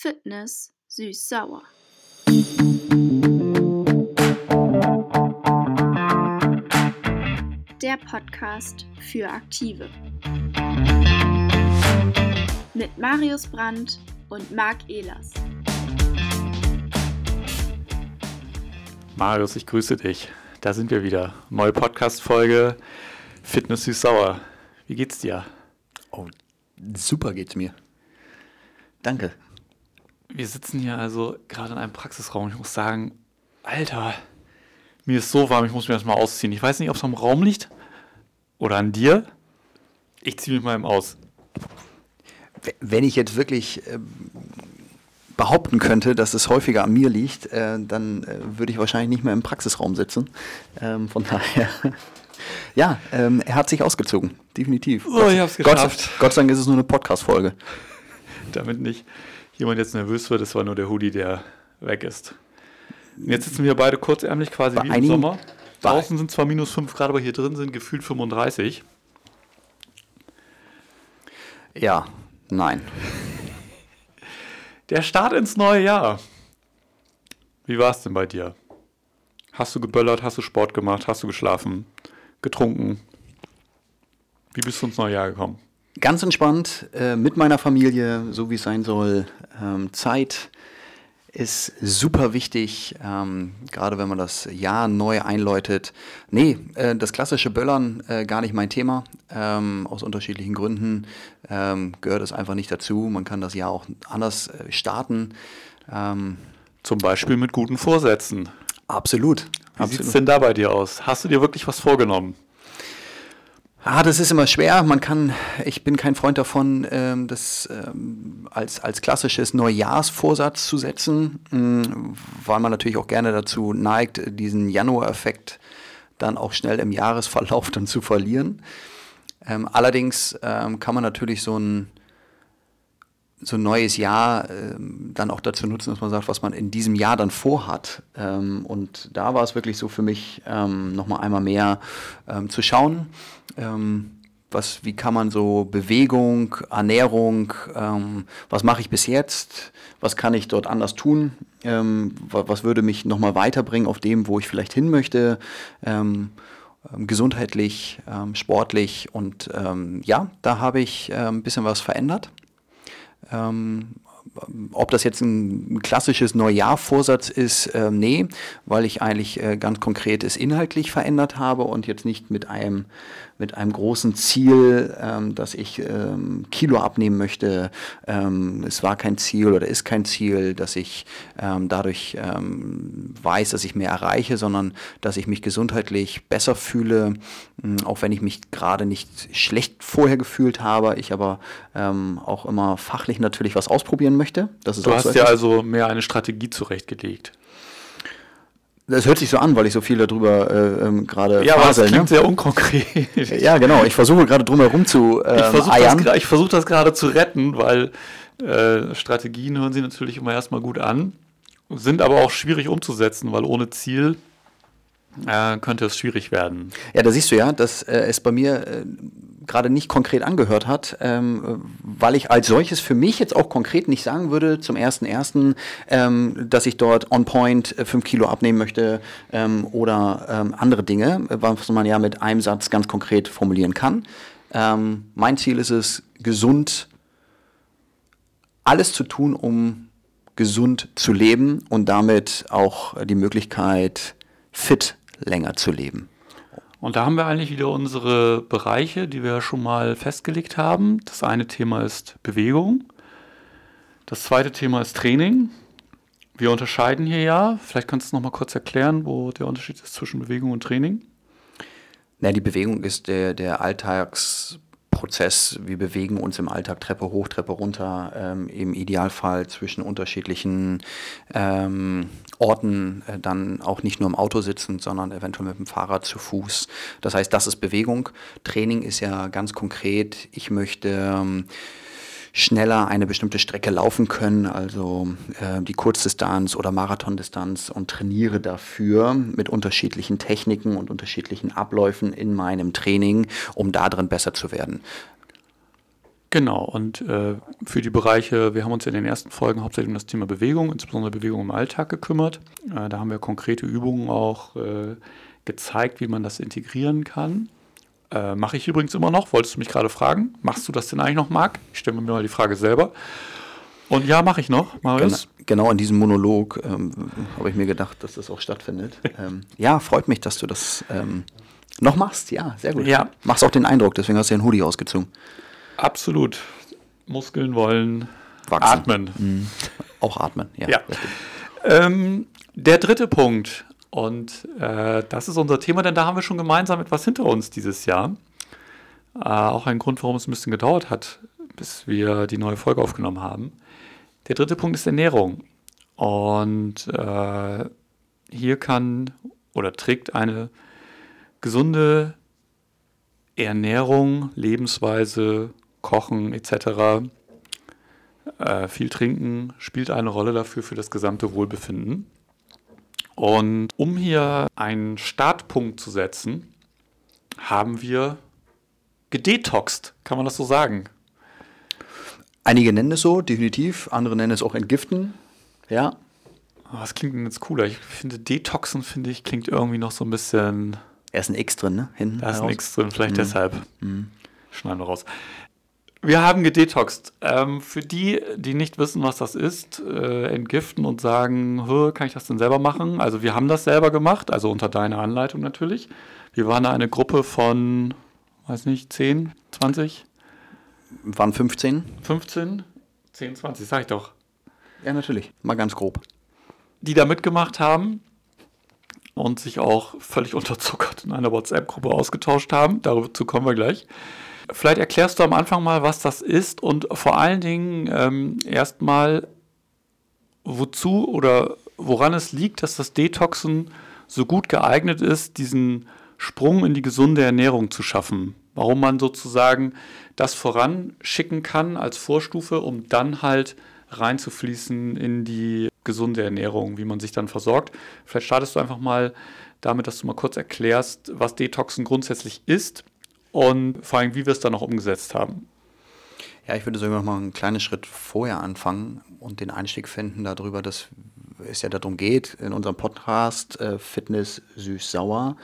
Fitness süß-sauer. Der Podcast für Aktive. Mit Marius Brandt und Marc Ehlers. Marius, ich grüße dich. Da sind wir wieder. Neue Podcast-Folge Fitness süß-sauer. Wie geht's dir? Oh, super geht's mir. Danke. Wir sitzen hier also gerade in einem Praxisraum. Ich muss sagen, Alter, mir ist so warm, ich muss mir das mal ausziehen. Ich weiß nicht, ob es am Raum liegt oder an dir. Ich ziehe mich mal eben aus. Wenn ich jetzt wirklich äh, behaupten könnte, dass es häufiger an mir liegt, äh, dann äh, würde ich wahrscheinlich nicht mehr im Praxisraum sitzen. Ähm, von daher, ja, ähm, er hat sich ausgezogen, definitiv. Oh, Gott, ich hab's Gott, geschafft. Gott sei Dank ist es nur eine Podcast-Folge. Damit nicht jemand jetzt nervös wird, es war nur der Hoodie, der weg ist. Und jetzt sitzen wir beide kurzärmlich quasi Bei wie im Sommer. Draußen sind zwar minus 5 Grad, aber hier drin sind gefühlt 35. Ja, nein. Der Start ins neue Jahr. Wie war es denn bei dir? Hast du geböllert, hast du Sport gemacht, hast du geschlafen, getrunken? Wie bist du ins neue Jahr gekommen? Ganz entspannt, äh, mit meiner Familie, so wie es sein soll. Ähm, Zeit ist super wichtig, ähm, gerade wenn man das Jahr neu einläutet. Nee, äh, das klassische Böllern äh, gar nicht mein Thema. Ähm, aus unterschiedlichen Gründen ähm, gehört es einfach nicht dazu. Man kann das Jahr auch anders äh, starten. Ähm, Zum Beispiel mit guten Vorsätzen. absolut. Wie sieht es denn da bei dir aus? Hast du dir wirklich was vorgenommen? Ah, das ist immer schwer. Man kann, ich bin kein Freund davon, ähm, das ähm, als, als klassisches Neujahrsvorsatz zu setzen, mh, weil man natürlich auch gerne dazu neigt, diesen Januar-Effekt dann auch schnell im Jahresverlauf dann zu verlieren. Ähm, allerdings ähm, kann man natürlich so ein, so ein neues Jahr ähm, dann auch dazu nutzen, dass man sagt, was man in diesem Jahr dann vorhat. Ähm, und da war es wirklich so für mich, ähm, nochmal einmal mehr ähm, zu schauen, ähm, was, wie kann man so Bewegung, Ernährung, ähm, was mache ich bis jetzt, was kann ich dort anders tun, ähm, wa- was würde mich nochmal weiterbringen auf dem, wo ich vielleicht hin möchte. Gesundheitlich, ähm, sportlich und ähm, ja, da habe ich ähm, ein bisschen was verändert. Ähm, ob das jetzt ein klassisches Neujahrvorsatz ist, ähm, nee, weil ich eigentlich äh, ganz konkret es inhaltlich verändert habe und jetzt nicht mit einem, mit einem großen Ziel, ähm, dass ich ähm, Kilo abnehmen möchte. Ähm, es war kein Ziel oder ist kein Ziel, dass ich ähm, dadurch ähm, weiß, dass ich mehr erreiche, sondern dass ich mich gesundheitlich besser fühle, mh, auch wenn ich mich gerade nicht schlecht vorher gefühlt habe, ich aber ähm, auch immer fachlich natürlich was ausprobieren möchte. Das ist Du hast ja etwas. also mehr eine Strategie zurechtgelegt. Das hört sich so an, weil ich so viel darüber äh, ähm, gerade Ja, aber das fasel, klingt ne? sehr unkonkret. Ja, genau. Ich versuche gerade drum herum zu ähm, Ich versuche das, versuch das gerade zu retten, weil äh, Strategien hören sich natürlich immer erstmal gut an, sind aber auch schwierig umzusetzen, weil ohne Ziel äh, könnte es schwierig werden. Ja, da siehst du ja, dass äh, es bei mir äh, gerade nicht konkret angehört hat, ähm, äh, weil ich als solches für mich jetzt auch konkret nicht sagen würde zum ersten ersten, ähm, dass ich dort on point äh, fünf Kilo abnehmen möchte ähm, oder ähm, andere Dinge, was man ja mit einem Satz ganz konkret formulieren kann. Ähm, mein Ziel ist es, gesund alles zu tun, um gesund zu leben und damit auch die Möglichkeit, fit länger zu leben. Und da haben wir eigentlich wieder unsere Bereiche, die wir schon mal festgelegt haben. Das eine Thema ist Bewegung. Das zweite Thema ist Training. Wir unterscheiden hier ja. Vielleicht kannst du noch mal kurz erklären, wo der Unterschied ist zwischen Bewegung und Training. Na, die Bewegung ist der, der Alltagsprozess. Wir bewegen uns im Alltag Treppe hoch, Treppe runter, ähm, im Idealfall zwischen unterschiedlichen ähm, Orten, äh, dann auch nicht nur im Auto sitzend, sondern eventuell mit dem Fahrrad zu Fuß. Das heißt, das ist Bewegung. Training ist ja ganz konkret, ich möchte ähm, schneller eine bestimmte Strecke laufen können, also äh, die Kurzdistanz oder Marathondistanz und trainiere dafür mit unterschiedlichen Techniken und unterschiedlichen Abläufen in meinem Training, um da drin besser zu werden. Genau, und äh, für die Bereiche, wir haben uns in den ersten Folgen hauptsächlich um das Thema Bewegung, insbesondere Bewegung im Alltag gekümmert. Äh, da haben wir konkrete Übungen auch äh, gezeigt, wie man das integrieren kann. Äh, Mache ich übrigens immer noch, wolltest du mich gerade fragen. Machst du das denn eigentlich noch, Marc? Ich stelle mir mal die Frage selber. Und ja, mache ich noch, Marius. Genau, genau in diesem Monolog ähm, habe ich mir gedacht, dass das auch stattfindet. ähm, ja, freut mich, dass du das ähm, noch machst. Ja, sehr gut. Ja. Machst auch den Eindruck, deswegen hast du den Hoodie ausgezogen. Absolut. Muskeln wollen Wachsen. atmen. Mhm. Auch atmen, ja. ja. Ähm, der dritte Punkt, und äh, das ist unser Thema, denn da haben wir schon gemeinsam etwas hinter uns dieses Jahr. Äh, auch ein Grund, warum es ein bisschen gedauert hat, bis wir die neue Folge aufgenommen haben. Der dritte Punkt ist Ernährung. Und äh, hier kann oder trägt eine gesunde Ernährung, Lebensweise, Kochen etc., äh, viel trinken spielt eine Rolle dafür für das gesamte Wohlbefinden. Und um hier einen Startpunkt zu setzen, haben wir gedetoxt, kann man das so sagen? Einige nennen es so, definitiv. Andere nennen es auch entgiften. Ja. Was klingt denn jetzt cooler? Ich finde, detoxen, finde ich, klingt irgendwie noch so ein bisschen. Er ist ein X drin, ne? Hinten da ist ein X drin, vielleicht mhm. deshalb. Mhm. Schneiden wir raus. Wir haben gedetoxt. Ähm, für die, die nicht wissen, was das ist, äh, entgiften und sagen, kann ich das denn selber machen? Also wir haben das selber gemacht, also unter deiner Anleitung natürlich. Wir waren da eine Gruppe von, weiß nicht, 10, 20? Waren 15? 15? 10, 20, sag ich doch. Ja, natürlich. Mal ganz grob. Die da mitgemacht haben und sich auch völlig unterzuckert in einer WhatsApp-Gruppe ausgetauscht haben. Dazu kommen wir gleich. Vielleicht erklärst du am Anfang mal, was das ist und vor allen Dingen ähm, erstmal, wozu oder woran es liegt, dass das Detoxen so gut geeignet ist, diesen Sprung in die gesunde Ernährung zu schaffen. Warum man sozusagen das voranschicken kann als Vorstufe, um dann halt reinzufließen in die gesunde Ernährung, wie man sich dann versorgt. Vielleicht startest du einfach mal damit, dass du mal kurz erklärst, was Detoxen grundsätzlich ist und vor allem, wie wir es dann noch umgesetzt haben. Ja, ich würde sogar noch mal einen kleinen Schritt vorher anfangen und den Einstieg finden darüber, dass es ja darum geht, in unserem Podcast äh, Fitness süß-sauer.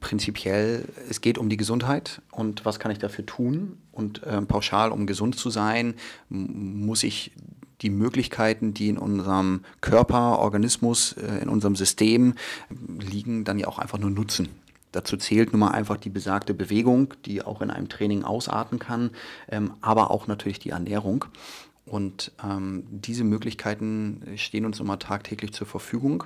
Prinzipiell, es geht um die Gesundheit und was kann ich dafür tun? Und äh, pauschal, um gesund zu sein, muss ich die Möglichkeiten, die in unserem Körper, Organismus, äh, in unserem System liegen, dann ja auch einfach nur nutzen. Dazu zählt nun mal einfach die besagte Bewegung, die auch in einem Training ausarten kann, ähm, aber auch natürlich die Ernährung. Und ähm, diese Möglichkeiten stehen uns immer tagtäglich zur Verfügung.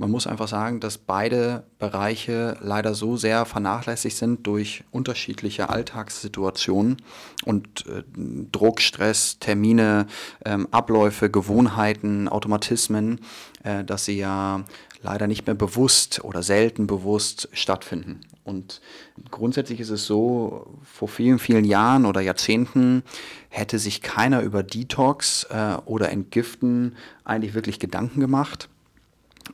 Man muss einfach sagen, dass beide Bereiche leider so sehr vernachlässigt sind durch unterschiedliche Alltagssituationen und äh, Druck, Stress, Termine, ähm, Abläufe, Gewohnheiten, Automatismen, äh, dass sie ja leider nicht mehr bewusst oder selten bewusst stattfinden. Und grundsätzlich ist es so, vor vielen, vielen Jahren oder Jahrzehnten hätte sich keiner über Detox äh, oder Entgiften eigentlich wirklich Gedanken gemacht,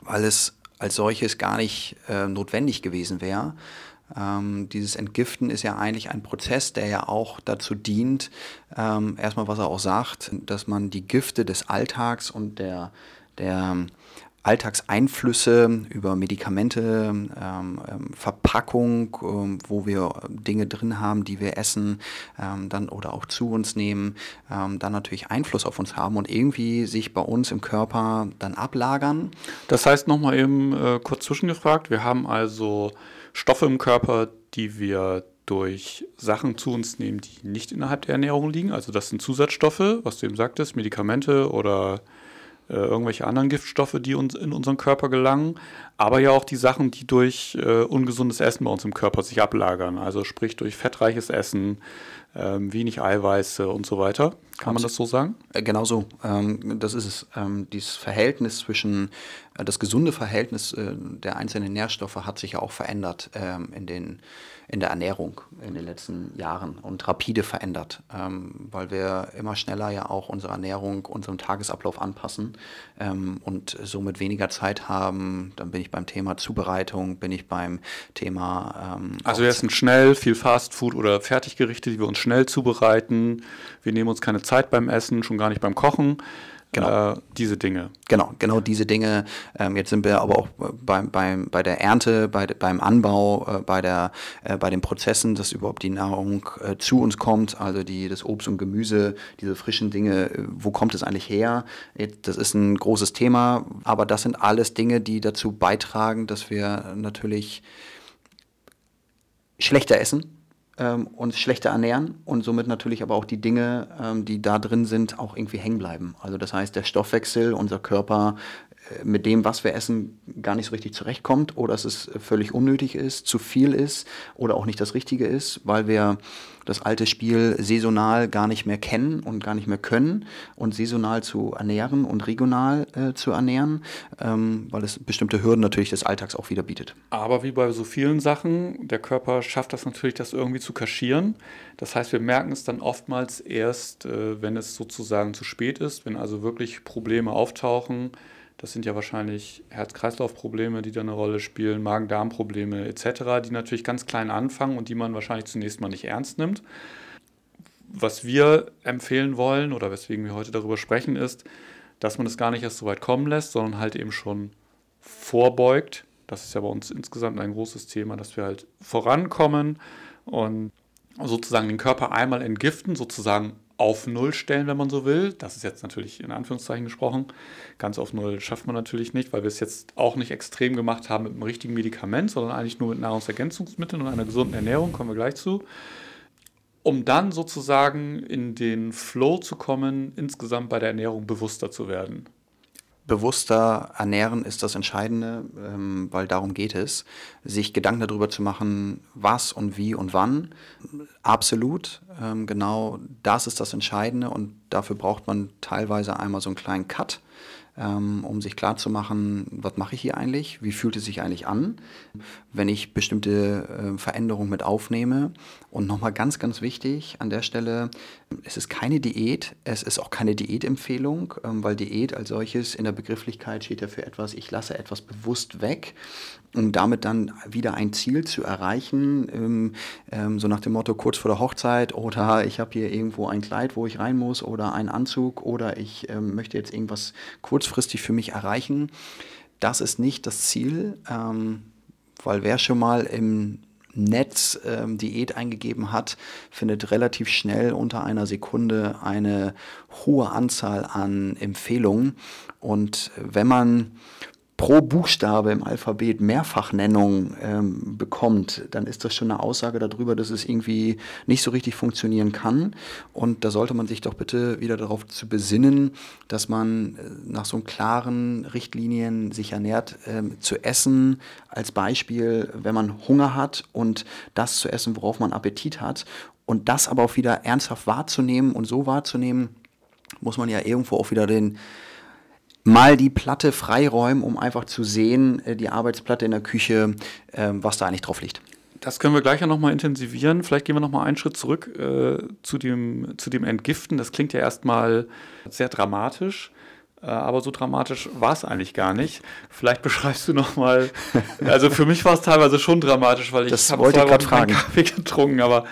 weil es als solches gar nicht äh, notwendig gewesen wäre. Ähm, dieses Entgiften ist ja eigentlich ein Prozess, der ja auch dazu dient, ähm, erstmal was er auch sagt, dass man die Gifte des Alltags und der, der Alltagseinflüsse über Medikamente, ähm, ähm, Verpackung, ähm, wo wir Dinge drin haben, die wir essen, ähm, dann oder auch zu uns nehmen, ähm, dann natürlich Einfluss auf uns haben und irgendwie sich bei uns im Körper dann ablagern. Das heißt nochmal eben äh, kurz zwischengefragt, wir haben also Stoffe im Körper, die wir durch Sachen zu uns nehmen, die nicht innerhalb der Ernährung liegen. Also das sind Zusatzstoffe, was du eben sagtest, Medikamente oder irgendwelche anderen Giftstoffe, die uns in unseren Körper gelangen, aber ja auch die Sachen, die durch äh, ungesundes Essen bei uns im Körper sich ablagern. Also sprich durch fettreiches Essen, ähm, wenig Eiweiße und so weiter. Kann man das so sagen? Äh, genau so. Ähm, das ist es. Ähm, dieses Verhältnis zwischen, äh, das gesunde Verhältnis äh, der einzelnen Nährstoffe hat sich ja auch verändert ähm, in den in der Ernährung in den letzten Jahren und rapide verändert, ähm, weil wir immer schneller ja auch unsere Ernährung unserem Tagesablauf anpassen ähm, und somit weniger Zeit haben. Dann bin ich beim Thema Zubereitung, bin ich beim Thema. Ähm, also wir essen schnell viel Fast Food oder Fertiggerichte, die wir uns schnell zubereiten, wir nehmen uns keine Zeit beim Essen, schon gar nicht beim Kochen. Genau. Äh, diese Dinge. Genau, genau diese Dinge. Ähm, jetzt sind wir aber auch beim, beim, bei der Ernte, bei, beim Anbau, äh, bei, der, äh, bei den Prozessen, dass überhaupt die Nahrung äh, zu uns kommt, also die, das Obst und Gemüse, diese frischen Dinge, äh, wo kommt es eigentlich her? Das ist ein großes Thema, aber das sind alles Dinge, die dazu beitragen, dass wir natürlich schlechter essen ähm, uns schlechter ernähren und somit natürlich aber auch die Dinge, ähm, die da drin sind, auch irgendwie hängen bleiben. Also das heißt, der Stoffwechsel, unser Körper mit dem, was wir essen, gar nicht so richtig zurechtkommt oder dass es völlig unnötig ist, zu viel ist oder auch nicht das Richtige ist, weil wir das alte Spiel saisonal gar nicht mehr kennen und gar nicht mehr können und saisonal zu ernähren und regional äh, zu ernähren, ähm, weil es bestimmte Hürden natürlich des Alltags auch wieder bietet. Aber wie bei so vielen Sachen, der Körper schafft das natürlich, das irgendwie zu kaschieren. Das heißt, wir merken es dann oftmals erst, äh, wenn es sozusagen zu spät ist, wenn also wirklich Probleme auftauchen das sind ja wahrscheinlich Herz-Kreislauf-Probleme, die da eine Rolle spielen, Magen-Darm-Probleme etc., die natürlich ganz klein anfangen und die man wahrscheinlich zunächst mal nicht ernst nimmt. Was wir empfehlen wollen oder weswegen wir heute darüber sprechen, ist, dass man es gar nicht erst so weit kommen lässt, sondern halt eben schon vorbeugt. Das ist ja bei uns insgesamt ein großes Thema, dass wir halt vorankommen und sozusagen den Körper einmal entgiften, sozusagen auf Null stellen, wenn man so will. Das ist jetzt natürlich in Anführungszeichen gesprochen. Ganz auf Null schafft man natürlich nicht, weil wir es jetzt auch nicht extrem gemacht haben mit einem richtigen Medikament, sondern eigentlich nur mit Nahrungsergänzungsmitteln und einer gesunden Ernährung, kommen wir gleich zu. Um dann sozusagen in den Flow zu kommen, insgesamt bei der Ernährung bewusster zu werden bewusster ernähren ist das Entscheidende, ähm, weil darum geht es, sich Gedanken darüber zu machen, was und wie und wann. Absolut, ähm, genau das ist das Entscheidende und dafür braucht man teilweise einmal so einen kleinen Cut, um sich klarzumachen, was mache ich hier eigentlich, wie fühlt es sich eigentlich an, wenn ich bestimmte äh, Veränderungen mit aufnehme. Und nochmal ganz, ganz wichtig an der Stelle, es ist keine Diät, es ist auch keine Diätempfehlung, ähm, weil Diät als solches in der Begrifflichkeit steht ja für etwas, ich lasse etwas bewusst weg, um damit dann wieder ein Ziel zu erreichen, ähm, ähm, so nach dem Motto kurz vor der Hochzeit oder ich habe hier irgendwo ein Kleid, wo ich rein muss oder einen Anzug oder ich ähm, möchte jetzt irgendwas kurzfristig für mich erreichen. Das ist nicht das Ziel, ähm, weil wer schon mal im Netz ähm, Diät eingegeben hat, findet relativ schnell unter einer Sekunde eine hohe Anzahl an Empfehlungen. Und wenn man pro Buchstabe im Alphabet Mehrfachnennung ähm, bekommt, dann ist das schon eine Aussage darüber, dass es irgendwie nicht so richtig funktionieren kann. Und da sollte man sich doch bitte wieder darauf zu besinnen, dass man äh, nach so klaren Richtlinien sich ernährt, ähm, zu essen. Als Beispiel, wenn man Hunger hat und das zu essen, worauf man Appetit hat. Und das aber auch wieder ernsthaft wahrzunehmen und so wahrzunehmen, muss man ja irgendwo auch wieder den mal die Platte freiräumen, um einfach zu sehen, äh, die Arbeitsplatte in der Küche, ähm, was da eigentlich drauf liegt. Das können wir gleich ja nochmal intensivieren. Vielleicht gehen wir nochmal einen Schritt zurück äh, zu, dem, zu dem Entgiften. Das klingt ja erstmal sehr dramatisch. Äh, aber so dramatisch war es eigentlich gar nicht. Vielleicht beschreibst du nochmal. Also für mich war es teilweise schon dramatisch, weil ich habe zwei Wochen keinen Kaffee getrunken, aber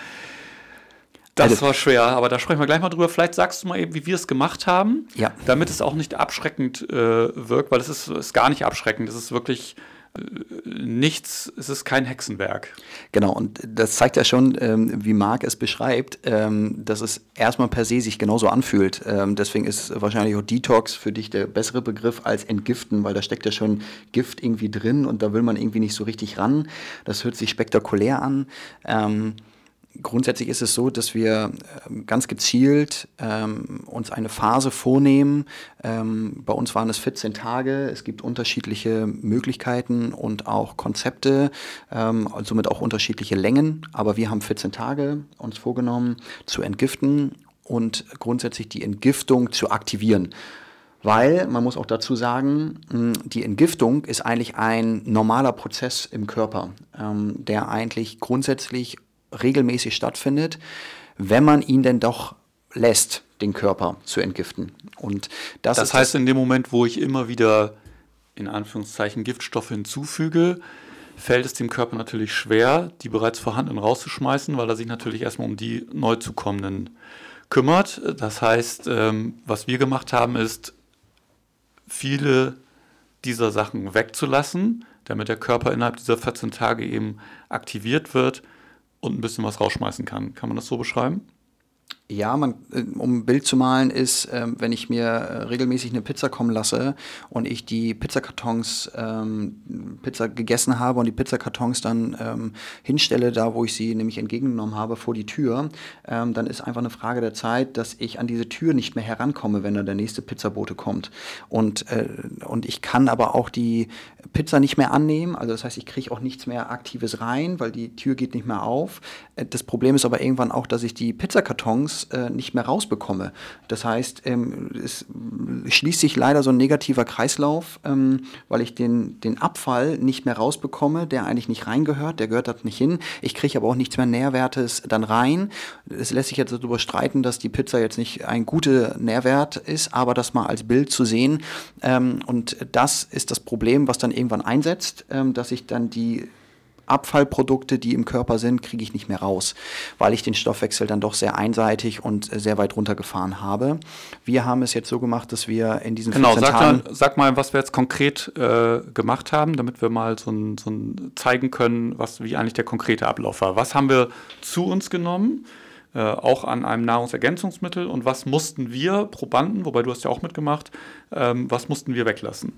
das also, war schwer, aber da sprechen wir gleich mal drüber. Vielleicht sagst du mal eben, wie wir es gemacht haben, ja. damit es auch nicht abschreckend äh, wirkt, weil es ist, ist gar nicht abschreckend. Es ist wirklich äh, nichts, es ist kein Hexenwerk. Genau, und das zeigt ja schon, ähm, wie Marc es beschreibt, ähm, dass es erstmal per se sich genauso anfühlt. Ähm, deswegen ist wahrscheinlich auch Detox für dich der bessere Begriff als Entgiften, weil da steckt ja schon Gift irgendwie drin und da will man irgendwie nicht so richtig ran. Das hört sich spektakulär an. Grundsätzlich ist es so, dass wir ähm, ganz gezielt ähm, uns eine Phase vornehmen. Ähm, bei uns waren es 14 Tage. Es gibt unterschiedliche Möglichkeiten und auch Konzepte, ähm, somit auch unterschiedliche Längen. Aber wir haben 14 Tage uns vorgenommen zu entgiften und grundsätzlich die Entgiftung zu aktivieren. Weil, man muss auch dazu sagen, die Entgiftung ist eigentlich ein normaler Prozess im Körper, ähm, der eigentlich grundsätzlich regelmäßig stattfindet, wenn man ihn denn doch lässt, den Körper zu entgiften. Und das, das heißt, das in dem Moment, wo ich immer wieder in Anführungszeichen Giftstoffe hinzufüge, fällt es dem Körper natürlich schwer, die bereits vorhandenen rauszuschmeißen, weil er sich natürlich erstmal um die neu zukommenden kümmert. Das heißt, ähm, was wir gemacht haben, ist, viele dieser Sachen wegzulassen, damit der Körper innerhalb dieser 14 Tage eben aktiviert wird und ein bisschen was rausschmeißen kann. Kann man das so beschreiben? Ja, man, äh, um ein Bild zu malen, ist, ähm, wenn ich mir äh, regelmäßig eine Pizza kommen lasse und ich die Pizzakartons ähm, Pizza gegessen habe und die Pizzakartons dann ähm, hinstelle, da wo ich sie nämlich entgegengenommen habe, vor die Tür, ähm, dann ist einfach eine Frage der Zeit, dass ich an diese Tür nicht mehr herankomme, wenn dann der nächste Pizzabote kommt. Und, äh, und ich kann aber auch die Pizza nicht mehr annehmen, also das heißt, ich kriege auch nichts mehr Aktives rein, weil die Tür geht nicht mehr auf. Äh, das Problem ist aber irgendwann auch, dass ich die Pizzakartons äh, nicht mehr rausbekomme. Das heißt, ähm, es schließt sich leider so ein negativer Kreislauf, ähm, weil ich den, den Abfall nicht mehr rausbekomme, der eigentlich nicht reingehört, der gehört da nicht hin. Ich kriege aber auch nichts mehr Nährwertes dann rein. Es lässt sich jetzt darüber streiten, dass die Pizza jetzt nicht ein guter Nährwert ist, aber das mal als Bild zu sehen. Ähm, und das ist das Problem, was dann irgendwann einsetzt, ähm, dass ich dann die Abfallprodukte, die im Körper sind, kriege ich nicht mehr raus, weil ich den Stoffwechsel dann doch sehr einseitig und sehr weit runtergefahren habe. Wir haben es jetzt so gemacht, dass wir in diesen genau, sag. Mal, sag mal, was wir jetzt konkret äh, gemacht haben, damit wir mal so ein, so ein zeigen können, was, wie eigentlich der konkrete Ablauf war. Was haben wir zu uns genommen? Äh, auch an einem Nahrungsergänzungsmittel und was mussten wir Probanden, wobei du hast ja auch mitgemacht, ähm, was mussten wir weglassen?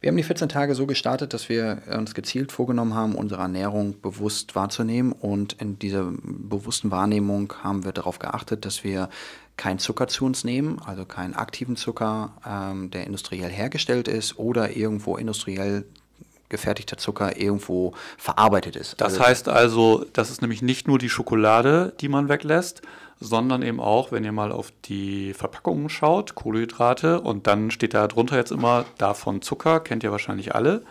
Wir haben die 14 Tage so gestartet, dass wir uns gezielt vorgenommen haben, unsere Ernährung bewusst wahrzunehmen. Und in dieser bewussten Wahrnehmung haben wir darauf geachtet, dass wir keinen Zucker zu uns nehmen, also keinen aktiven Zucker, ähm, der industriell hergestellt ist oder irgendwo industriell gefertigter Zucker irgendwo verarbeitet ist. Das also, heißt also, das ist nämlich nicht nur die Schokolade, die man weglässt, sondern eben auch, wenn ihr mal auf die Verpackungen schaut, Kohlenhydrate und dann steht da drunter jetzt immer davon Zucker, kennt ihr wahrscheinlich alle.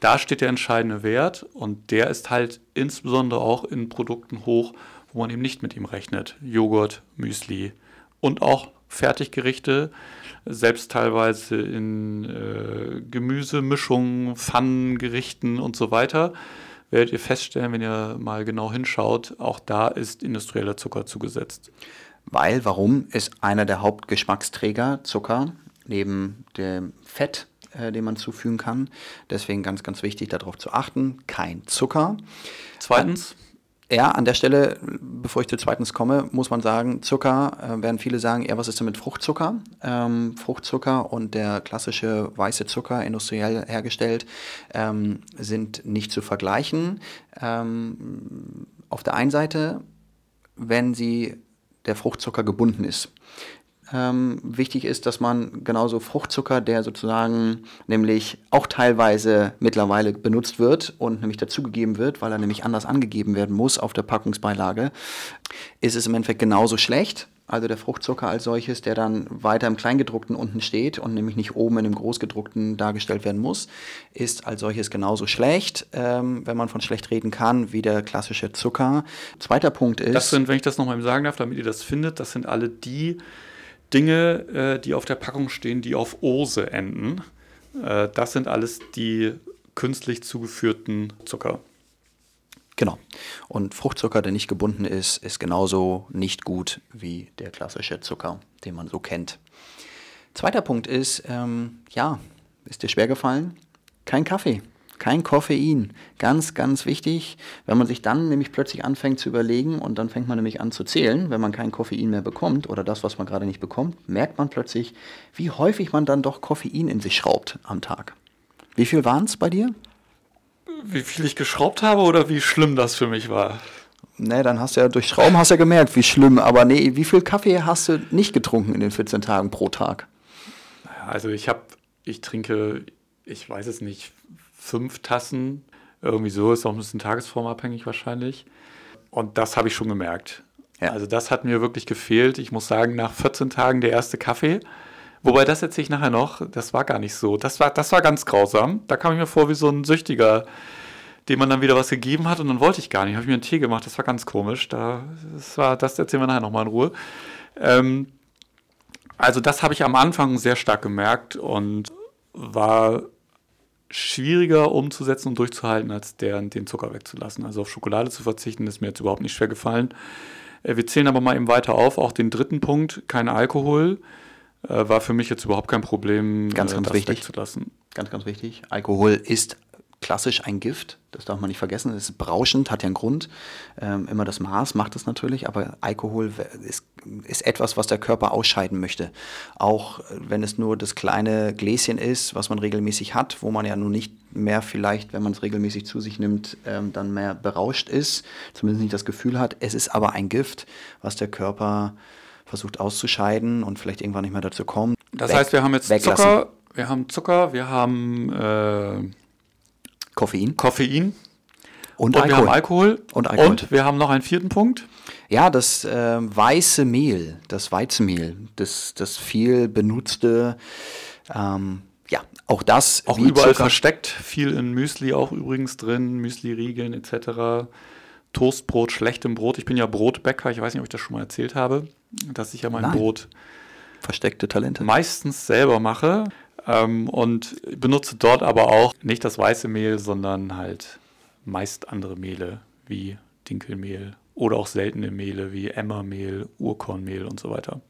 Da steht der entscheidende Wert und der ist halt insbesondere auch in Produkten hoch, wo man eben nicht mit ihm rechnet. Joghurt, Müsli und auch Fertiggerichte, selbst teilweise in äh, Gemüsemischungen, Pfannengerichten und so weiter werdet ihr feststellen, wenn ihr mal genau hinschaut, auch da ist industrieller Zucker zugesetzt. Weil, warum, ist einer der Hauptgeschmacksträger Zucker neben dem Fett, äh, den man zufügen kann. Deswegen ganz, ganz wichtig, darauf zu achten, kein Zucker. Zweitens. Ja, an der Stelle, bevor ich zu zweitens komme, muss man sagen, Zucker, äh, werden viele sagen, ja, was ist denn mit Fruchtzucker? Ähm, Fruchtzucker und der klassische weiße Zucker, industriell hergestellt, ähm, sind nicht zu vergleichen. Ähm, auf der einen Seite, wenn sie der Fruchtzucker gebunden ist ähm, wichtig ist, dass man genauso Fruchtzucker, der sozusagen nämlich auch teilweise mittlerweile benutzt wird und nämlich dazugegeben wird, weil er nämlich anders angegeben werden muss auf der Packungsbeilage, ist es im Endeffekt genauso schlecht. Also der Fruchtzucker als solches, der dann weiter im Kleingedruckten unten steht und nämlich nicht oben in dem Großgedruckten dargestellt werden muss, ist als solches genauso schlecht, ähm, wenn man von schlecht reden kann, wie der klassische Zucker. Zweiter Punkt ist. Das sind, wenn ich das nochmal sagen darf, damit ihr das findet, das sind alle die Dinge, äh, die auf der Packung stehen, die auf Ose enden. Äh, das sind alles die künstlich zugeführten Zucker. Genau. Und Fruchtzucker, der nicht gebunden ist, ist genauso nicht gut wie der klassische Zucker, den man so kennt. Zweiter Punkt ist, ähm, ja, ist dir schwer gefallen? Kein Kaffee. Kein Koffein. Ganz, ganz wichtig. Wenn man sich dann nämlich plötzlich anfängt zu überlegen und dann fängt man nämlich an zu zählen, wenn man kein Koffein mehr bekommt oder das, was man gerade nicht bekommt, merkt man plötzlich, wie häufig man dann doch Koffein in sich schraubt am Tag. Wie viel waren es bei dir? Wie viel ich geschraubt habe oder wie schlimm das für mich war? Nee, dann hast du ja durch Schrauben hast du ja gemerkt, wie schlimm. Aber nee, wie viel Kaffee hast du nicht getrunken in den 14 Tagen pro Tag? Also ich habe, ich trinke, ich weiß es nicht, fünf Tassen. Irgendwie so, ist auch ein bisschen tagesformabhängig wahrscheinlich. Und das habe ich schon gemerkt. Ja. Also das hat mir wirklich gefehlt. Ich muss sagen, nach 14 Tagen der erste Kaffee. Wobei, das erzähle ich nachher noch, das war gar nicht so. Das war, das war ganz grausam. Da kam ich mir vor wie so ein Süchtiger, dem man dann wieder was gegeben hat und dann wollte ich gar nicht. Habe ich mir einen Tee gemacht, das war ganz komisch. Da, das, war, das erzählen wir nachher nochmal in Ruhe. Ähm, also das habe ich am Anfang sehr stark gemerkt und war schwieriger umzusetzen und durchzuhalten, als der, den Zucker wegzulassen. Also auf Schokolade zu verzichten, ist mir jetzt überhaupt nicht schwer gefallen. Äh, wir zählen aber mal eben weiter auf. Auch den dritten Punkt, kein Alkohol, äh, war für mich jetzt überhaupt kein Problem, ganz, ganz das wichtig. wegzulassen. Ganz, ganz wichtig. Alkohol ist klassisch ein Gift, das darf man nicht vergessen. Es ist berauschend, hat ja einen Grund. Ähm, immer das Maß macht es natürlich, aber Alkohol ist, ist etwas, was der Körper ausscheiden möchte. Auch wenn es nur das kleine Gläschen ist, was man regelmäßig hat, wo man ja nun nicht mehr vielleicht, wenn man es regelmäßig zu sich nimmt, ähm, dann mehr berauscht ist, zumindest nicht das Gefühl hat. Es ist aber ein Gift, was der Körper versucht auszuscheiden und vielleicht irgendwann nicht mehr dazu kommt. Das heißt, wir haben jetzt weglassen. Zucker, wir haben Zucker, wir haben äh Koffein. Koffein. Und, und Alkohol. wir haben Alkohol. Und Alkohol. Und wir haben noch einen vierten Punkt. Ja, das äh, weiße Mehl, das Weizenmehl, das, das viel benutzte, ähm, ja, auch das. Auch überall Zucker. versteckt, viel in Müsli auch übrigens drin, Müsli-Riegeln etc. Toastbrot, schlechtem Brot. Ich bin ja Brotbäcker, ich weiß nicht, ob ich das schon mal erzählt habe, dass ich ja mein Nein. Brot versteckte Talente meistens selber mache. Ähm, und benutze dort aber auch nicht das weiße Mehl, sondern halt meist andere Mehle wie Dinkelmehl oder auch seltene Mehle wie Emmermehl, Urkornmehl und so weiter.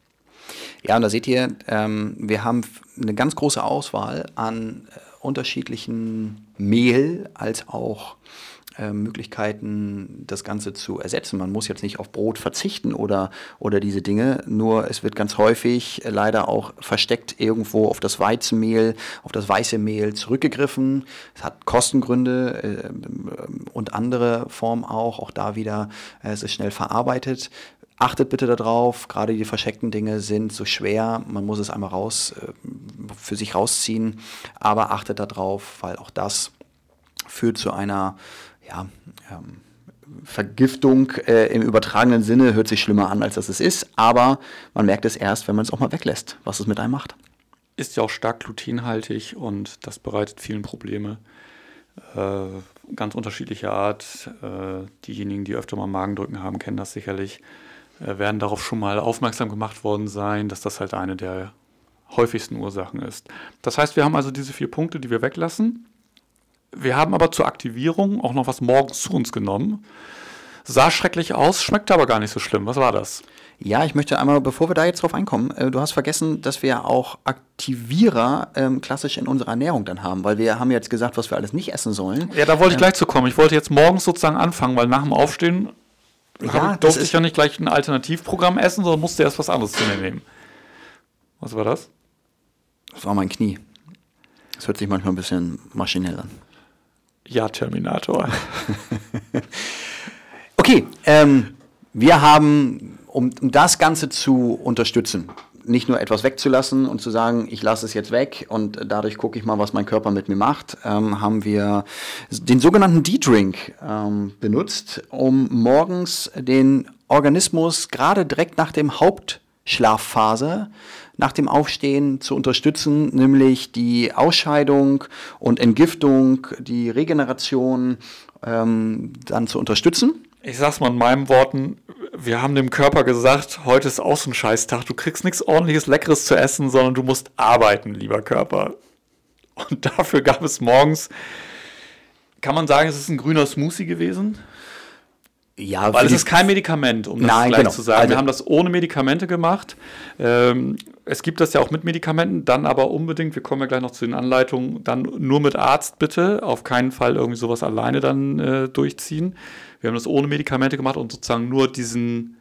Ja, und da seht ihr, ähm, wir haben eine ganz große Auswahl an äh, unterschiedlichen Mehl als auch äh, Möglichkeiten, das Ganze zu ersetzen. Man muss jetzt nicht auf Brot verzichten oder, oder diese Dinge, nur es wird ganz häufig äh, leider auch versteckt irgendwo auf das Weizenmehl, auf das weiße Mehl zurückgegriffen. Es hat Kostengründe äh, und andere Formen auch. Auch da wieder, äh, es ist schnell verarbeitet. Achtet bitte darauf, gerade die versteckten Dinge sind so schwer, man muss es einmal raus, für sich rausziehen, aber achtet darauf, weil auch das führt zu einer ja, ähm, Vergiftung äh, im übertragenen Sinne hört sich schlimmer an, als das es ist, aber man merkt es erst, wenn man es auch mal weglässt, was es mit einem macht. Ist ja auch stark glutenhaltig und das bereitet vielen Probleme. Äh, ganz unterschiedlicher Art. Äh, diejenigen, die öfter mal Magendrücken haben, kennen das sicherlich, äh, werden darauf schon mal aufmerksam gemacht worden sein, dass das halt eine der häufigsten Ursachen ist. Das heißt, wir haben also diese vier Punkte, die wir weglassen. Wir haben aber zur Aktivierung auch noch was morgens zu uns genommen. Sah schrecklich aus, schmeckte aber gar nicht so schlimm. Was war das? Ja, ich möchte einmal, bevor wir da jetzt drauf einkommen, äh, du hast vergessen, dass wir auch Aktivierer ähm, klassisch in unserer Ernährung dann haben, weil wir haben jetzt gesagt, was wir alles nicht essen sollen. Ja, da wollte ich ähm, gleich zu kommen. Ich wollte jetzt morgens sozusagen anfangen, weil nach dem Aufstehen ja, durfte ich ja nicht gleich ein Alternativprogramm essen, sondern musste erst was anderes zu mir nehmen. Was war das? Das war mein Knie. Das hört sich manchmal ein bisschen maschinell an. Ja, Terminator. okay, ähm, wir haben, um, um das Ganze zu unterstützen, nicht nur etwas wegzulassen und zu sagen, ich lasse es jetzt weg und dadurch gucke ich mal, was mein Körper mit mir macht, ähm, haben wir den sogenannten D-Drink ähm, benutzt, um morgens den Organismus gerade direkt nach dem Hauptschlafphase nach dem Aufstehen zu unterstützen, nämlich die Ausscheidung und Entgiftung, die Regeneration ähm, dann zu unterstützen. Ich sag's mal in meinen Worten, wir haben dem Körper gesagt, heute ist auch so ein Scheißtag, du kriegst nichts ordentliches, leckeres zu essen, sondern du musst arbeiten, lieber Körper. Und dafür gab es morgens, kann man sagen, es ist ein grüner Smoothie gewesen? Ja, weil es ist kein Medikament, um das Nein, gleich genau. zu sagen. Also, wir haben das ohne Medikamente gemacht. Ähm, es gibt das ja auch mit Medikamenten, dann aber unbedingt, wir kommen ja gleich noch zu den Anleitungen, dann nur mit Arzt bitte, auf keinen Fall irgendwie sowas alleine dann äh, durchziehen. Wir haben das ohne Medikamente gemacht und sozusagen nur diesen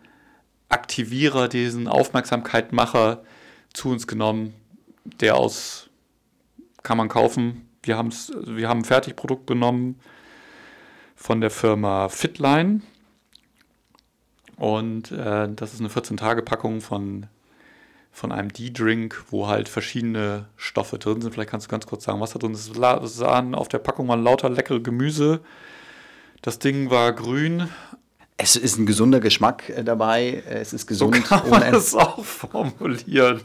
Aktivierer, diesen Aufmerksamkeitmacher zu uns genommen, der aus, kann man kaufen. Wir, haben's, wir haben ein Fertigprodukt genommen von der Firma Fitline und äh, das ist eine 14-Tage-Packung von, von einem D-Drink, wo halt verschiedene Stoffe drin sind. Vielleicht kannst du ganz kurz sagen, was da drin ist. Es sahen auf der Packung mal lauter leckere Gemüse. Das Ding war grün. Es ist ein gesunder Geschmack äh, dabei. Es ist gesund. So kann man es auch formulieren.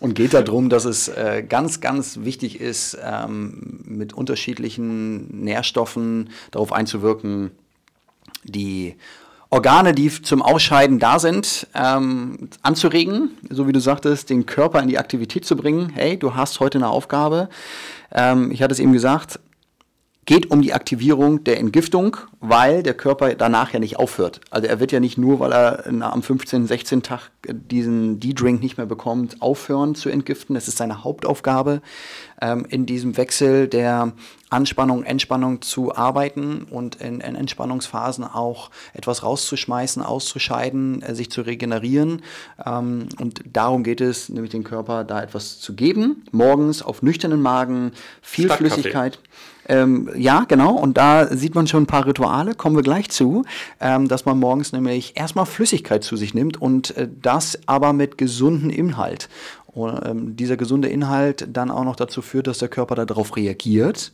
Und geht darum, dass es äh, ganz, ganz wichtig ist, ähm, mit unterschiedlichen Nährstoffen darauf einzuwirken, die Organe, die zum Ausscheiden da sind, ähm, anzuregen, so wie du sagtest, den Körper in die Aktivität zu bringen. Hey, du hast heute eine Aufgabe. Ähm, ich hatte es eben gesagt, geht um die Aktivierung der Entgiftung, weil der Körper danach ja nicht aufhört. Also er wird ja nicht nur, weil er am 15., 16. Tag diesen D-Drink nicht mehr bekommt, aufhören zu entgiften. Das ist seine Hauptaufgabe, ähm, in diesem Wechsel der Anspannung, Entspannung zu arbeiten und in, in Entspannungsphasen auch etwas rauszuschmeißen, auszuscheiden, äh, sich zu regenerieren. Ähm, und darum geht es, nämlich den Körper da etwas zu geben. Morgens auf nüchternen Magen, viel Flüssigkeit. Ähm, ja, genau. Und da sieht man schon ein paar Rituale, kommen wir gleich zu, ähm, dass man morgens nämlich erstmal Flüssigkeit zu sich nimmt und äh, das aber mit gesundem Inhalt. Und, ähm, dieser gesunde Inhalt dann auch noch dazu führt, dass der Körper darauf reagiert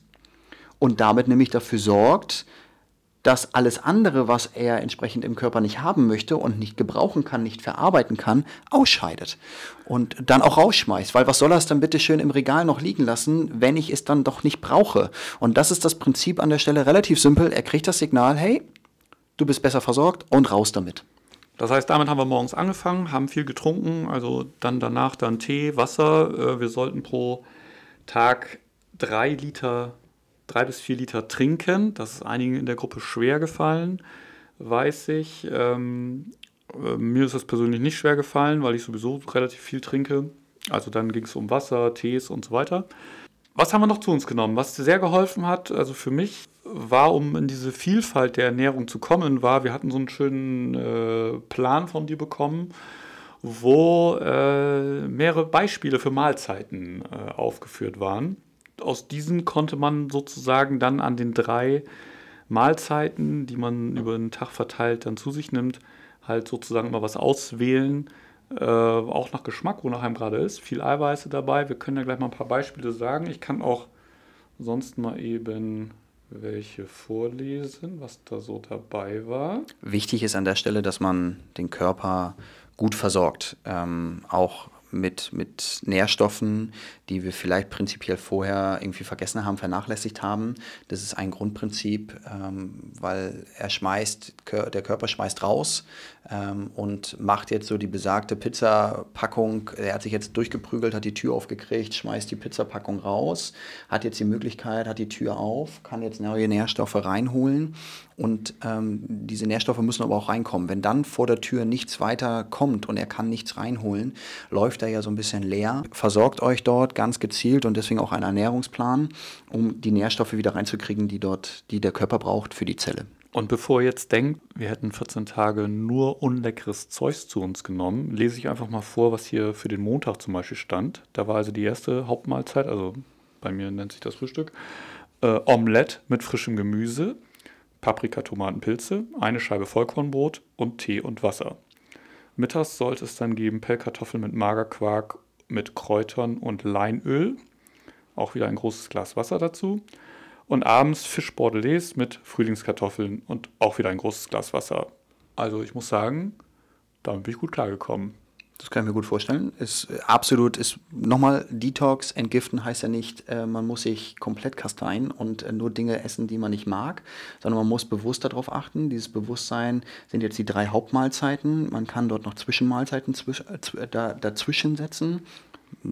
und damit nämlich dafür sorgt, dass alles andere, was er entsprechend im Körper nicht haben möchte und nicht gebrauchen kann, nicht verarbeiten kann, ausscheidet und dann auch rausschmeißt. Weil was soll er es dann bitte schön im Regal noch liegen lassen, wenn ich es dann doch nicht brauche? Und das ist das Prinzip an der Stelle relativ simpel. Er kriegt das Signal, hey, du bist besser versorgt und raus damit. Das heißt, damit haben wir morgens angefangen, haben viel getrunken, also dann danach dann Tee, Wasser. Äh, wir sollten pro Tag drei Liter drei bis vier Liter trinken. Das ist einigen in der Gruppe schwer gefallen, weiß ich. Ähm, äh, mir ist das persönlich nicht schwer gefallen, weil ich sowieso relativ viel trinke. Also dann ging es um Wasser, Tees und so weiter. Was haben wir noch zu uns genommen? Was sehr geholfen hat, also für mich war, um in diese Vielfalt der Ernährung zu kommen, war, wir hatten so einen schönen äh, Plan von dir bekommen, wo äh, mehrere Beispiele für Mahlzeiten äh, aufgeführt waren aus diesen konnte man sozusagen dann an den drei Mahlzeiten, die man über den Tag verteilt dann zu sich nimmt, halt sozusagen mal was auswählen, äh, auch nach Geschmack, wo nach einem gerade ist. Viel Eiweiße dabei. Wir können ja gleich mal ein paar Beispiele sagen. Ich kann auch sonst mal eben welche vorlesen, was da so dabei war. Wichtig ist an der Stelle, dass man den Körper gut versorgt. Ähm, auch mit, mit Nährstoffen, die wir vielleicht prinzipiell vorher irgendwie vergessen haben, vernachlässigt haben. Das ist ein Grundprinzip, ähm, weil er schmeißt, der Körper schmeißt raus ähm, und macht jetzt so die besagte Pizzapackung. Er hat sich jetzt durchgeprügelt, hat die Tür aufgekriegt, schmeißt die Pizzapackung raus, hat jetzt die Möglichkeit, hat die Tür auf, kann jetzt neue Nährstoffe reinholen und ähm, diese Nährstoffe müssen aber auch reinkommen. Wenn dann vor der Tür nichts weiter kommt und er kann nichts reinholen, läuft er ja so ein bisschen leer. Versorgt euch dort ganz gezielt und deswegen auch einen Ernährungsplan, um die Nährstoffe wieder reinzukriegen, die dort, die der Körper braucht für die Zelle. Und bevor ihr jetzt denkt, wir hätten 14 Tage nur unleckeres Zeug zu uns genommen, lese ich einfach mal vor, was hier für den Montag zum Beispiel stand. Da war also die erste Hauptmahlzeit, also bei mir nennt sich das Frühstück, äh, Omelette mit frischem Gemüse, Paprika, Tomaten, Pilze, eine Scheibe Vollkornbrot und Tee und Wasser. Mittags sollte es dann geben Pellkartoffeln mit Magerquark mit Kräutern und Leinöl. Auch wieder ein großes Glas Wasser dazu. Und abends Fisch Bordelaise mit Frühlingskartoffeln und auch wieder ein großes Glas Wasser. Also ich muss sagen, damit bin ich gut klargekommen. Das kann ich mir gut vorstellen. Ist äh, absolut, ist nochmal Detox, entgiften heißt ja nicht, äh, man muss sich komplett kasteien und äh, nur Dinge essen, die man nicht mag, sondern man muss bewusst darauf achten. Dieses Bewusstsein sind jetzt die drei Hauptmahlzeiten. Man kann dort noch Zwischenmahlzeiten zwisch, äh, da, dazwischen setzen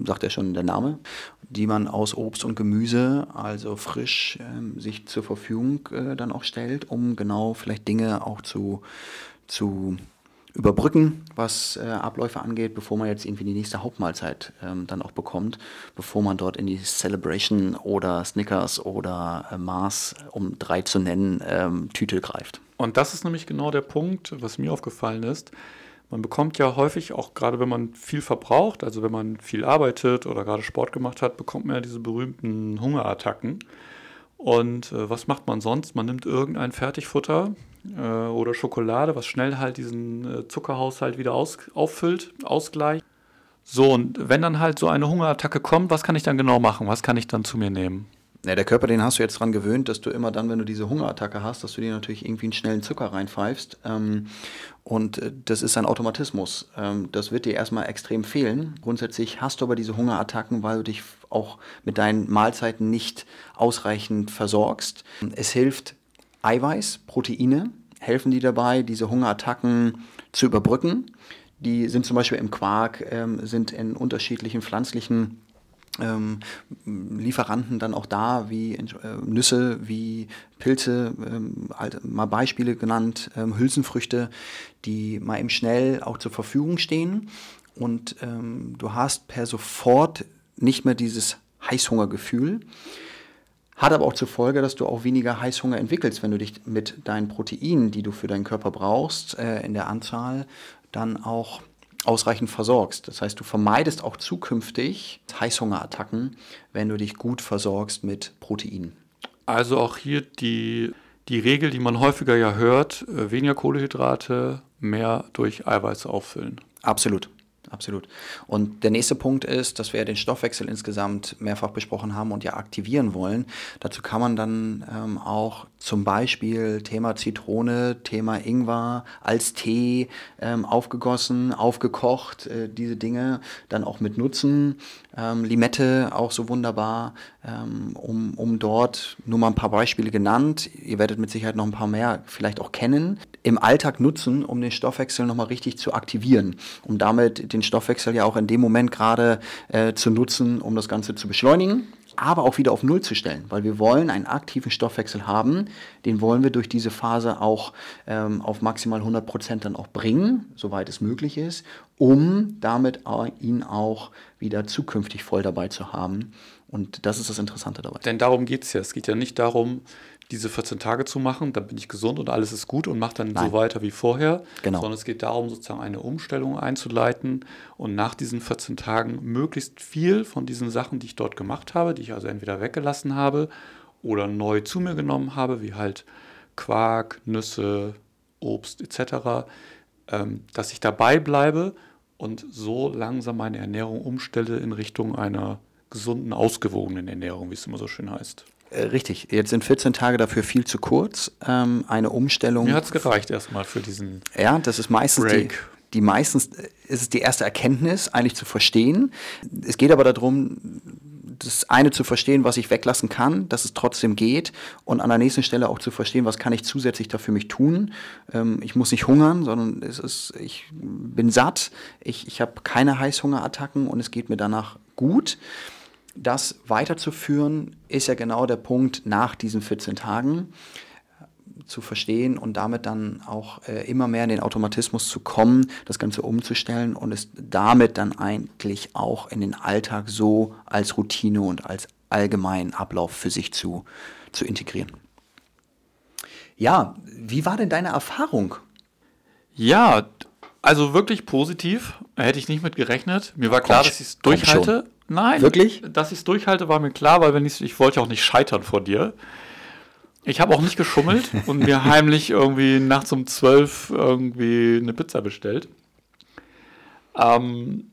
sagt ja schon der Name, die man aus Obst und Gemüse, also frisch, äh, sich zur Verfügung äh, dann auch stellt, um genau vielleicht Dinge auch zu, zu überbrücken, was äh, Abläufe angeht, bevor man jetzt irgendwie die nächste Hauptmahlzeit ähm, dann auch bekommt, bevor man dort in die Celebration oder Snickers oder äh, Mars, um drei zu nennen, ähm, Tüte greift. Und das ist nämlich genau der Punkt, was mir aufgefallen ist. Man bekommt ja häufig, auch gerade wenn man viel verbraucht, also wenn man viel arbeitet oder gerade Sport gemacht hat, bekommt man ja diese berühmten Hungerattacken. Und äh, was macht man sonst? Man nimmt irgendein Fertigfutter äh, oder Schokolade, was schnell halt diesen äh, Zuckerhaushalt wieder aus, auffüllt, ausgleicht. So, und wenn dann halt so eine Hungerattacke kommt, was kann ich dann genau machen? Was kann ich dann zu mir nehmen? Ja, der Körper, den hast du jetzt dran gewöhnt, dass du immer dann, wenn du diese Hungerattacke hast, dass du dir natürlich irgendwie einen schnellen Zucker reinpfeifst. Ähm, und äh, das ist ein Automatismus. Ähm, das wird dir erstmal extrem fehlen. Grundsätzlich hast du aber diese Hungerattacken, weil du dich auch mit deinen Mahlzeiten nicht ausreichend versorgst. Es hilft Eiweiß, Proteine, helfen die dabei, diese Hungerattacken zu überbrücken. Die sind zum Beispiel im Quark, ähm, sind in unterschiedlichen pflanzlichen ähm, Lieferanten dann auch da, wie äh, Nüsse, wie Pilze, ähm, halt mal Beispiele genannt, ähm, Hülsenfrüchte, die mal eben schnell auch zur Verfügung stehen. Und ähm, du hast per sofort nicht mehr dieses Heißhungergefühl. Hat aber auch zur Folge, dass du auch weniger Heißhunger entwickelst, wenn du dich mit deinen Proteinen, die du für deinen Körper brauchst, äh, in der Anzahl, dann auch ausreichend versorgst. Das heißt, du vermeidest auch zukünftig Heißhungerattacken, wenn du dich gut versorgst mit Proteinen. Also auch hier die, die Regel, die man häufiger ja hört, äh, weniger Kohlehydrate, mehr durch Eiweiß auffüllen. Absolut. Absolut. Und der nächste Punkt ist, dass wir den Stoffwechsel insgesamt mehrfach besprochen haben und ja aktivieren wollen. Dazu kann man dann ähm, auch zum Beispiel Thema Zitrone, Thema Ingwer als Tee ähm, aufgegossen, aufgekocht, äh, diese Dinge dann auch mit nutzen. Ähm, Limette auch so wunderbar, ähm, um, um dort nur mal ein paar Beispiele genannt. Ihr werdet mit Sicherheit noch ein paar mehr vielleicht auch kennen. Im Alltag nutzen, um den Stoffwechsel nochmal richtig zu aktivieren, um damit den Stoffwechsel ja auch in dem Moment gerade äh, zu nutzen, um das Ganze zu beschleunigen aber auch wieder auf Null zu stellen, weil wir wollen einen aktiven Stoffwechsel haben, den wollen wir durch diese Phase auch ähm, auf maximal 100 Prozent dann auch bringen, soweit es möglich ist, um damit ihn auch wieder zukünftig voll dabei zu haben. Und das ist das Interessante dabei. Denn darum geht es ja. Es geht ja nicht darum, diese 14 Tage zu machen, dann bin ich gesund und alles ist gut und mache dann Nein. so weiter wie vorher. Genau. Sondern es geht darum, sozusagen eine Umstellung einzuleiten und nach diesen 14 Tagen möglichst viel von diesen Sachen, die ich dort gemacht habe, die ich also entweder weggelassen habe oder neu zu mir genommen habe, wie halt Quark, Nüsse, Obst etc., ähm, dass ich dabei bleibe und so langsam meine Ernährung umstelle in Richtung einer gesunden, ausgewogenen Ernährung, wie es immer so schön heißt. Äh, richtig, jetzt sind 14 Tage dafür viel zu kurz. Ähm, eine Umstellung. Mir hat es gereicht erstmal für diesen. Ja, das ist meistens Break. die, die meistens äh, ist es die erste Erkenntnis, eigentlich zu verstehen. Es geht aber darum, das eine zu verstehen, was ich weglassen kann, dass es trotzdem geht und an der nächsten Stelle auch zu verstehen, was kann ich zusätzlich dafür mich tun. Ähm, ich muss nicht hungern, sondern es ist, ich bin satt, ich, ich habe keine Heißhungerattacken und es geht mir danach gut das weiterzuführen, ist ja genau der Punkt nach diesen 14 Tagen äh, zu verstehen und damit dann auch äh, immer mehr in den Automatismus zu kommen, das Ganze umzustellen und es damit dann eigentlich auch in den Alltag so als Routine und als allgemeinen Ablauf für sich zu, zu integrieren. Ja, wie war denn deine Erfahrung? Ja, also wirklich positiv. Hätte ich nicht mit gerechnet. Mir war klar, dass ich es durchhalte. Nein. Wirklich? Dass ich es durchhalte, war mir klar, weil wenn ich, ich wollte auch nicht scheitern vor dir. Ich habe auch nicht geschummelt und mir heimlich irgendwie nachts um zwölf irgendwie eine Pizza bestellt. Ähm,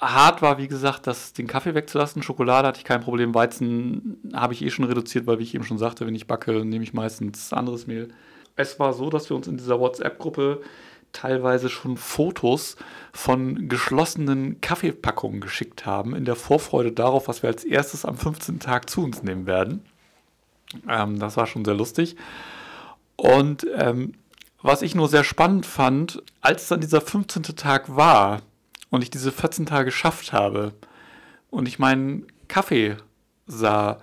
hart war, wie gesagt, das, den Kaffee wegzulassen. Schokolade hatte ich kein Problem. Weizen habe ich eh schon reduziert, weil, wie ich eben schon sagte, wenn ich backe, nehme ich meistens anderes Mehl. Es war so, dass wir uns in dieser WhatsApp-Gruppe teilweise schon Fotos von geschlossenen Kaffeepackungen geschickt haben, in der Vorfreude darauf, was wir als erstes am 15. Tag zu uns nehmen werden. Ähm, das war schon sehr lustig. Und ähm, was ich nur sehr spannend fand, als dann dieser 15. Tag war und ich diese 14 Tage geschafft habe und ich meinen Kaffee sah,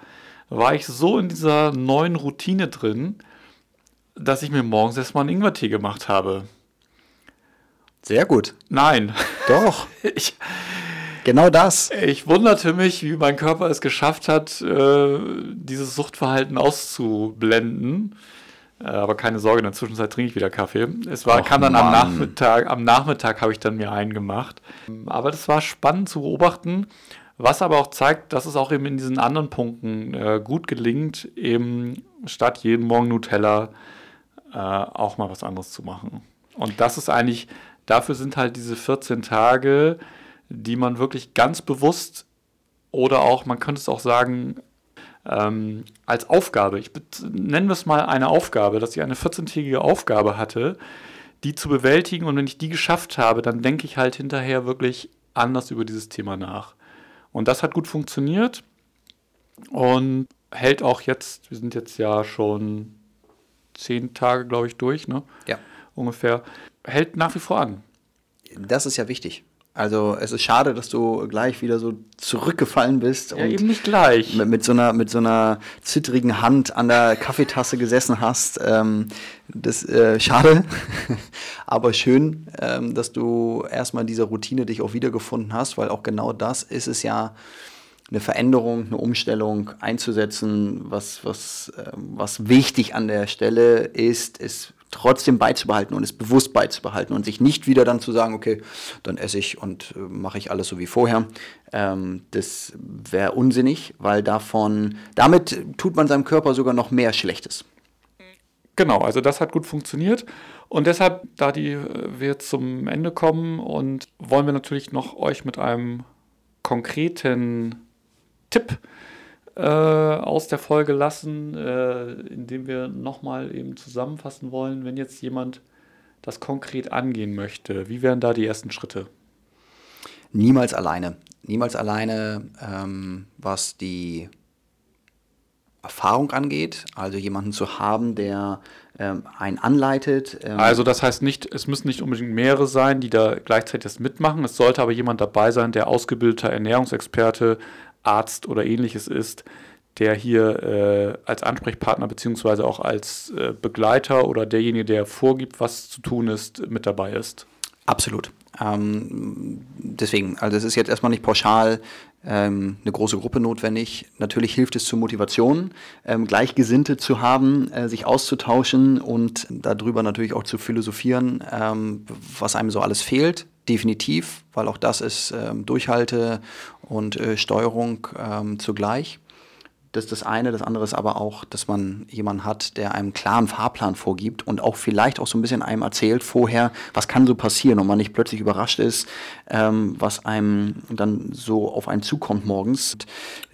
war ich so in dieser neuen Routine drin, dass ich mir morgens erstmal einen Ingwertee gemacht habe. Sehr gut. Nein. Doch. Ich, genau das. Ich wunderte mich, wie mein Körper es geschafft hat, äh, dieses Suchtverhalten auszublenden. Äh, aber keine Sorge, in der Zwischenzeit trinke ich wieder Kaffee. Es war, Och, kam dann Mann. am Nachmittag, am Nachmittag habe ich dann mir einen gemacht. Aber das war spannend zu beobachten, was aber auch zeigt, dass es auch eben in diesen anderen Punkten äh, gut gelingt, eben statt jeden Morgen Nutella äh, auch mal was anderes zu machen. Und das ist eigentlich Dafür sind halt diese 14 Tage, die man wirklich ganz bewusst oder auch, man könnte es auch sagen, ähm, als Aufgabe, ich nennen wir es mal eine Aufgabe, dass ich eine 14-tägige Aufgabe hatte, die zu bewältigen und wenn ich die geschafft habe, dann denke ich halt hinterher wirklich anders über dieses Thema nach. Und das hat gut funktioniert und hält auch jetzt, wir sind jetzt ja schon zehn Tage, glaube ich, durch, ne? Ja. Ungefähr. Hält nach wie vor an. Das ist ja wichtig. Also es ist schade, dass du gleich wieder so zurückgefallen bist Ja, und eben nicht gleich. mit, mit, so einer, mit so einer zittrigen Hand an der Kaffeetasse gesessen hast. Ähm, das äh, schade, aber schön, ähm, dass du erstmal in dieser Routine dich auch wiedergefunden hast, weil auch genau das ist es ja, eine Veränderung, eine Umstellung einzusetzen, was, was, ähm, was wichtig an der Stelle ist, ist trotzdem beizubehalten und es bewusst beizubehalten und sich nicht wieder dann zu sagen, okay, dann esse ich und äh, mache ich alles so wie vorher. Ähm, das wäre unsinnig, weil davon, damit tut man seinem Körper sogar noch mehr Schlechtes. Genau, also das hat gut funktioniert. Und deshalb, da die äh, wir zum Ende kommen und wollen wir natürlich noch euch mit einem konkreten Tipp äh, aus der Folge lassen, äh, indem wir nochmal eben zusammenfassen wollen, wenn jetzt jemand das konkret angehen möchte. Wie wären da die ersten Schritte? Niemals alleine. Niemals alleine, ähm, was die Erfahrung angeht, also jemanden zu haben, der ähm, einen anleitet. Ähm, Also das heißt nicht, es müssen nicht unbedingt mehrere sein, die da gleichzeitig das mitmachen. Es sollte aber jemand dabei sein, der ausgebildeter Ernährungsexperte, Arzt oder ähnliches ist, der hier äh, als Ansprechpartner beziehungsweise auch als äh, Begleiter oder derjenige, der vorgibt, was zu tun ist, mit dabei ist. Absolut. Ähm, deswegen, also es ist jetzt erstmal nicht pauschal ähm, eine große Gruppe notwendig. Natürlich hilft es zur Motivation, ähm, Gleichgesinnte zu haben, äh, sich auszutauschen und darüber natürlich auch zu philosophieren, ähm, was einem so alles fehlt. Definitiv, weil auch das ist ähm, Durchhalte und äh, Steuerung ähm, zugleich. Das ist das eine. Das andere ist aber auch, dass man jemanden hat, der einem klaren Fahrplan vorgibt und auch vielleicht auch so ein bisschen einem erzählt vorher, was kann so passieren und man nicht plötzlich überrascht ist, ähm, was einem dann so auf einen zukommt morgens.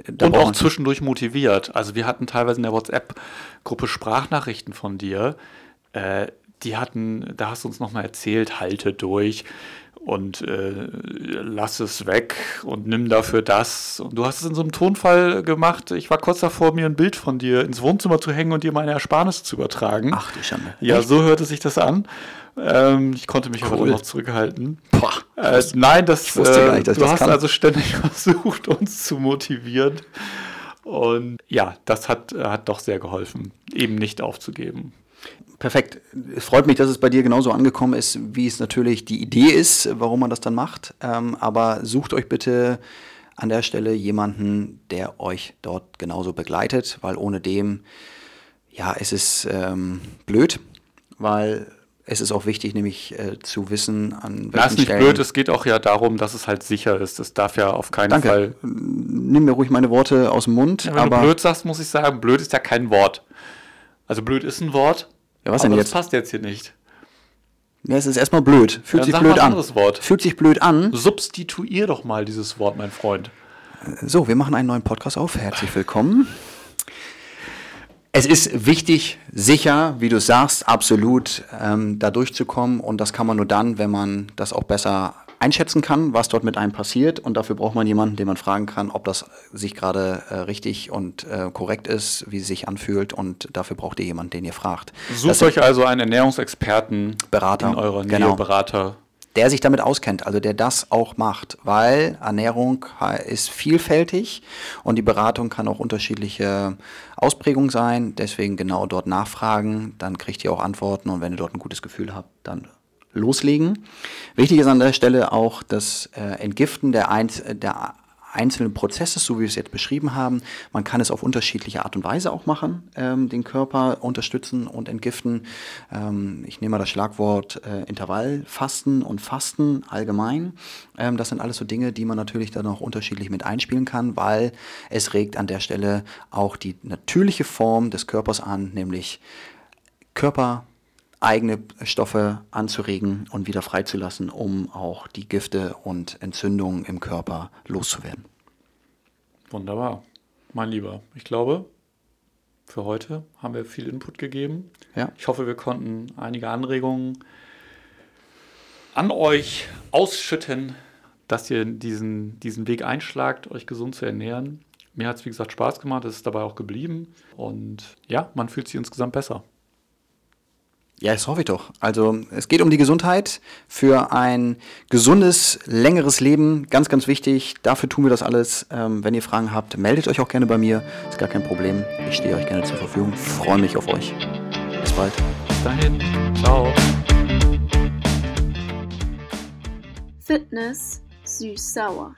Da und auch zwischendurch motiviert. Also wir hatten teilweise in der WhatsApp-Gruppe Sprachnachrichten von dir. Äh, die hatten, da hast du uns nochmal erzählt, halte durch und äh, lass es weg und nimm dafür das. Und du hast es in so einem Tonfall gemacht. Ich war kurz davor, mir ein Bild von dir ins Wohnzimmer zu hängen und dir meine Ersparnisse zu übertragen. Ach du Schande. ja, so hörte sich das an. Ähm, ich konnte mich aber Cool. noch zurückhalten. Boah. Äh, nein, das, äh, gar nicht, dass ich du das hast kann. also ständig versucht, uns zu motivieren. Und ja, das hat, äh, hat doch sehr geholfen, eben nicht aufzugeben. Perfekt. Es freut mich, dass es bei dir genauso angekommen ist, wie es natürlich die Idee ist, warum man das dann macht. Ähm, aber sucht euch bitte an der Stelle jemanden, der euch dort genauso begleitet, weil ohne dem, ja, es ist ähm, blöd, weil es ist auch wichtig, nämlich äh, zu wissen, an welchen Das ist nicht Stellen. blöd, es geht auch ja darum, dass es halt sicher ist. Es darf ja auf keinen Danke. Fall. Nimm mir ruhig meine Worte aus dem Mund, Ja, wenn aber du blöd sagst, muss ich sagen, blöd ist ja kein Wort. Also blöd ist ein Wort, ja, was aber denn das jetzt? passt jetzt hier nicht. Ja, es ist erstmal blöd. Fühlt Dann sich blöd an. Wort. Fühlt sich blöd an. Substituier doch mal dieses Wort, mein Freund. So, wir machen einen neuen Podcast auf. Herzlich willkommen. Es ist wichtig, sicher, wie du sagst, absolut ähm, da durchzukommen. Und das kann man nur dann, wenn man das auch besser einschätzen kann, was dort mit einem passiert. Und dafür braucht man jemanden, den man fragen kann, ob das sich gerade äh, richtig und äh, korrekt ist, wie es sich anfühlt. Und dafür braucht ihr jemanden, den ihr fragt. Sucht euch also einen Ernährungsexperten Berater, in eurer Nähe, genau. Berater. der sich damit auskennt, also der das auch macht, weil Ernährung ist vielfältig und die Beratung kann auch unterschiedliche Ausprägungen sein. Deswegen genau dort nachfragen, dann kriegt ihr auch Antworten und wenn ihr dort ein gutes Gefühl habt, dann loslegen. Wichtig ist an der Stelle auch das äh, Entgiften der, Einz der einzelnen Prozesse, so wie wir es jetzt beschrieben haben. Man kann es auf unterschiedliche Art und Weise auch machen, ähm, den Körper unterstützen und entgiften. Ähm, ich nehme mal das Schlagwort äh, Intervallfasten und Fasten allgemein. Ähm, das sind alles so Dinge, die man natürlich dann auch unterschiedlich mit einspielen kann, weil es regt an der Stelle auch die natürliche Form des Körpers an, nämlich Körper eigene Stoffe anzuregen und wieder freizulassen, um auch die Gifte und Entzündungen im Körper loszuwerden. Wunderbar. Mein Lieber, ich glaube, für heute haben wir viel Input gegeben. Ja. Ich hoffe, wir konnten einige Anregungen an euch ausschütten, dass ihr diesen, diesen Weg einschlagt, euch gesund zu ernähren. Mir hat es, wie gesagt, Spaß gemacht, es ist dabei auch geblieben. Und ja, man fühlt sich insgesamt besser. Ja, das hoffe ich doch. Also es geht um die Gesundheit für ein gesundes, längeres Leben. Ganz, ganz wichtig. Dafür tun wir das alles. Ähm, wenn ihr Fragen habt, meldet euch auch gerne bei mir. Ist gar kein Problem. Ich stehe euch gerne zur Verfügung. Freue mich auf euch. Bis bald. Bis dahin. Ciao. Fitness süß-sauer.